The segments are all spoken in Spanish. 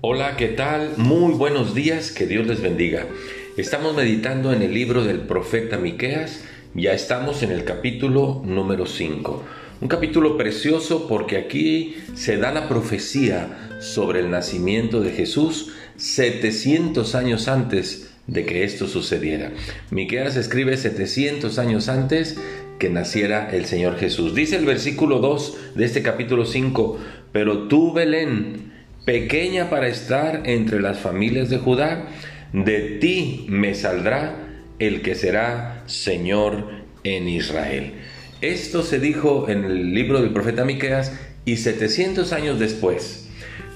Hola, ¿qué tal? Muy buenos días, que Dios les bendiga. Estamos meditando en el libro del profeta Miqueas, ya estamos en el capítulo número 5. Un capítulo precioso porque aquí se da la profecía sobre el nacimiento de Jesús 700 años antes de que esto sucediera. Miqueas escribe 700 años antes que naciera el Señor Jesús. Dice el versículo 2 de este capítulo 5, pero tú, Belén, pequeña para estar entre las familias de Judá, de ti me saldrá el que será Señor en Israel. Esto se dijo en el libro del profeta Miqueas y 700 años después,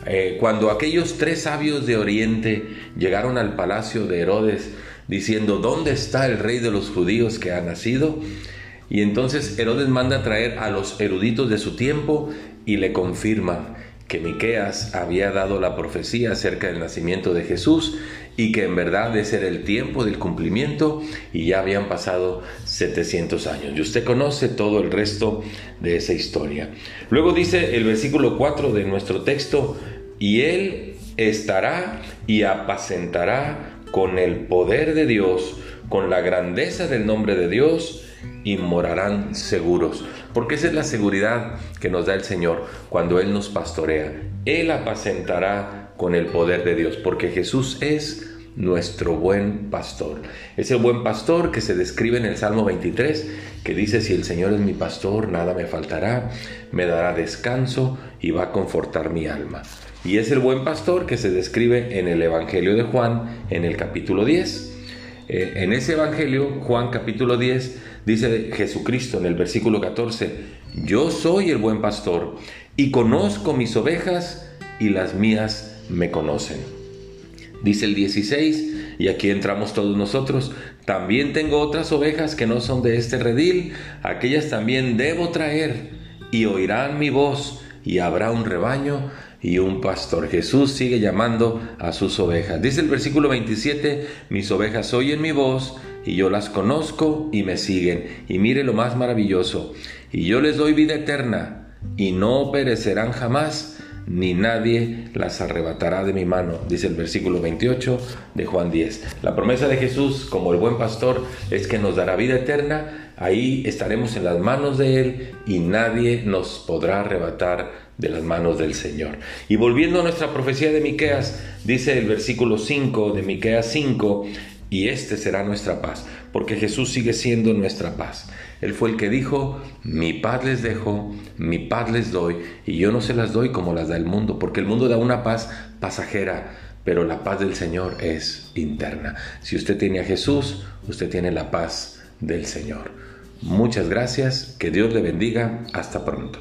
eh, cuando aquellos tres sabios de Oriente llegaron al palacio de Herodes diciendo, ¿dónde está el rey de los judíos que ha nacido? Y entonces Herodes manda a traer a los eruditos de su tiempo y le confirman que Miqueas había dado la profecía acerca del nacimiento de Jesús y que en verdad ese era el tiempo del cumplimiento y ya habían pasado 700 años. Y usted conoce todo el resto de esa historia. Luego dice el versículo 4 de nuestro texto, y él estará y apacentará con el poder de Dios, con la grandeza del nombre de Dios, y morarán seguros. Porque esa es la seguridad que nos da el Señor cuando Él nos pastorea. Él apacentará con el poder de Dios, porque Jesús es nuestro buen pastor. Es el buen pastor que se describe en el Salmo 23, que dice, si el Señor es mi pastor, nada me faltará, me dará descanso y va a confortar mi alma. Y es el buen pastor que se describe en el Evangelio de Juan, en el capítulo 10. Eh, en ese Evangelio, Juan capítulo 10, dice Jesucristo en el versículo 14, yo soy el buen pastor y conozco mis ovejas y las mías me conocen. Dice el 16, y aquí entramos todos nosotros, también tengo otras ovejas que no son de este redil, aquellas también debo traer y oirán mi voz y habrá un rebaño y un pastor. Jesús sigue llamando a sus ovejas. Dice el versículo 27, mis ovejas oyen mi voz y yo las conozco y me siguen. Y mire lo más maravilloso, y yo les doy vida eterna y no perecerán jamás, ni nadie las arrebatará de mi mano, dice el versículo 28 de Juan 10. La promesa de Jesús, como el buen pastor, es que nos dará vida eterna, ahí estaremos en las manos de Él y nadie nos podrá arrebatar de las manos del Señor. Y volviendo a nuestra profecía de Miqueas, dice el versículo 5 de Miqueas 5, y este será nuestra paz, porque Jesús sigue siendo nuestra paz. Él fue el que dijo, mi paz les dejo, mi paz les doy, y yo no se las doy como las da el mundo, porque el mundo da una paz pasajera, pero la paz del Señor es interna. Si usted tiene a Jesús, usted tiene la paz del Señor. Muchas gracias, que Dios le bendiga, hasta pronto.